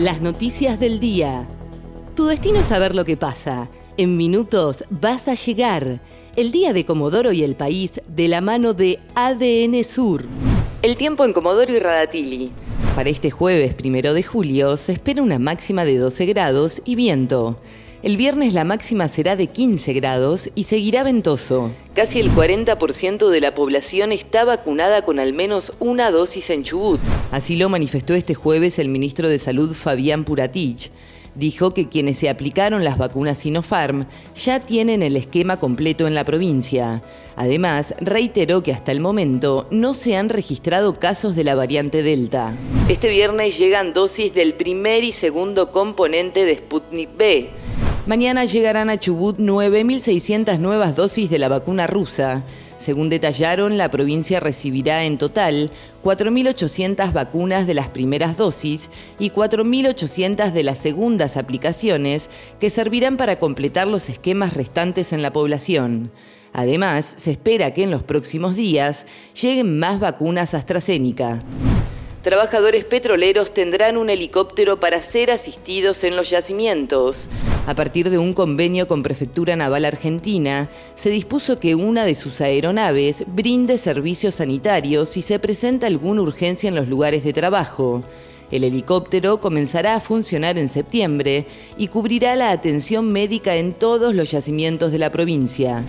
Las noticias del día. Tu destino es saber lo que pasa. En minutos vas a llegar. El día de Comodoro y el país de la mano de ADN Sur. El tiempo en Comodoro y Radatili. Para este jueves primero de julio se espera una máxima de 12 grados y viento. El viernes la máxima será de 15 grados y seguirá ventoso. Casi el 40% de la población está vacunada con al menos una dosis en Chubut. Así lo manifestó este jueves el ministro de Salud Fabián Puratich. Dijo que quienes se aplicaron las vacunas Sinopharm ya tienen el esquema completo en la provincia. Además, reiteró que hasta el momento no se han registrado casos de la variante Delta. Este viernes llegan dosis del primer y segundo componente de Sputnik B. Mañana llegarán a Chubut 9.600 nuevas dosis de la vacuna rusa. Según detallaron, la provincia recibirá en total 4.800 vacunas de las primeras dosis y 4.800 de las segundas aplicaciones que servirán para completar los esquemas restantes en la población. Además, se espera que en los próximos días lleguen más vacunas AstraZeneca trabajadores petroleros tendrán un helicóptero para ser asistidos en los yacimientos. A partir de un convenio con Prefectura Naval Argentina, se dispuso que una de sus aeronaves brinde servicios sanitarios si se presenta alguna urgencia en los lugares de trabajo. El helicóptero comenzará a funcionar en septiembre y cubrirá la atención médica en todos los yacimientos de la provincia.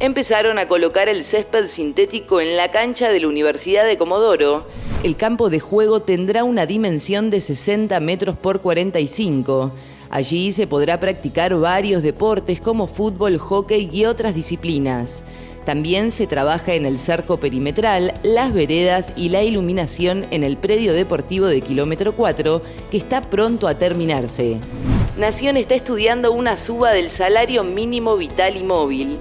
Empezaron a colocar el césped sintético en la cancha de la Universidad de Comodoro el campo de juego tendrá una dimensión de 60 metros por 45. Allí se podrá practicar varios deportes como fútbol, hockey y otras disciplinas. También se trabaja en el cerco perimetral, las veredas y la iluminación en el predio deportivo de kilómetro 4, que está pronto a terminarse. Nación está estudiando una suba del salario mínimo vital y móvil.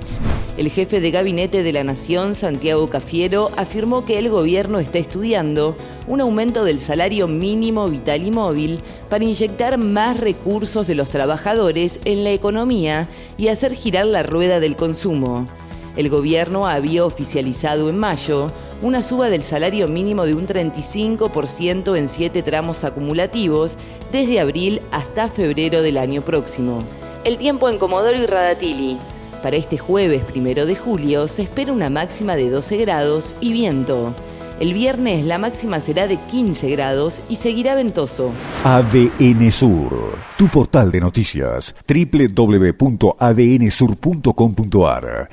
El jefe de gabinete de la Nación, Santiago Cafiero, afirmó que el gobierno está estudiando un aumento del salario mínimo vital y móvil para inyectar más recursos de los trabajadores en la economía y hacer girar la rueda del consumo. El gobierno había oficializado en mayo una suba del salario mínimo de un 35% en siete tramos acumulativos desde abril hasta febrero del año próximo. El tiempo en Comodoro y Radatili. Para este jueves primero de julio se espera una máxima de 12 grados y viento. El viernes la máxima será de 15 grados y seguirá ventoso. ADN Sur, tu portal de noticias, www.adnsur.com.ar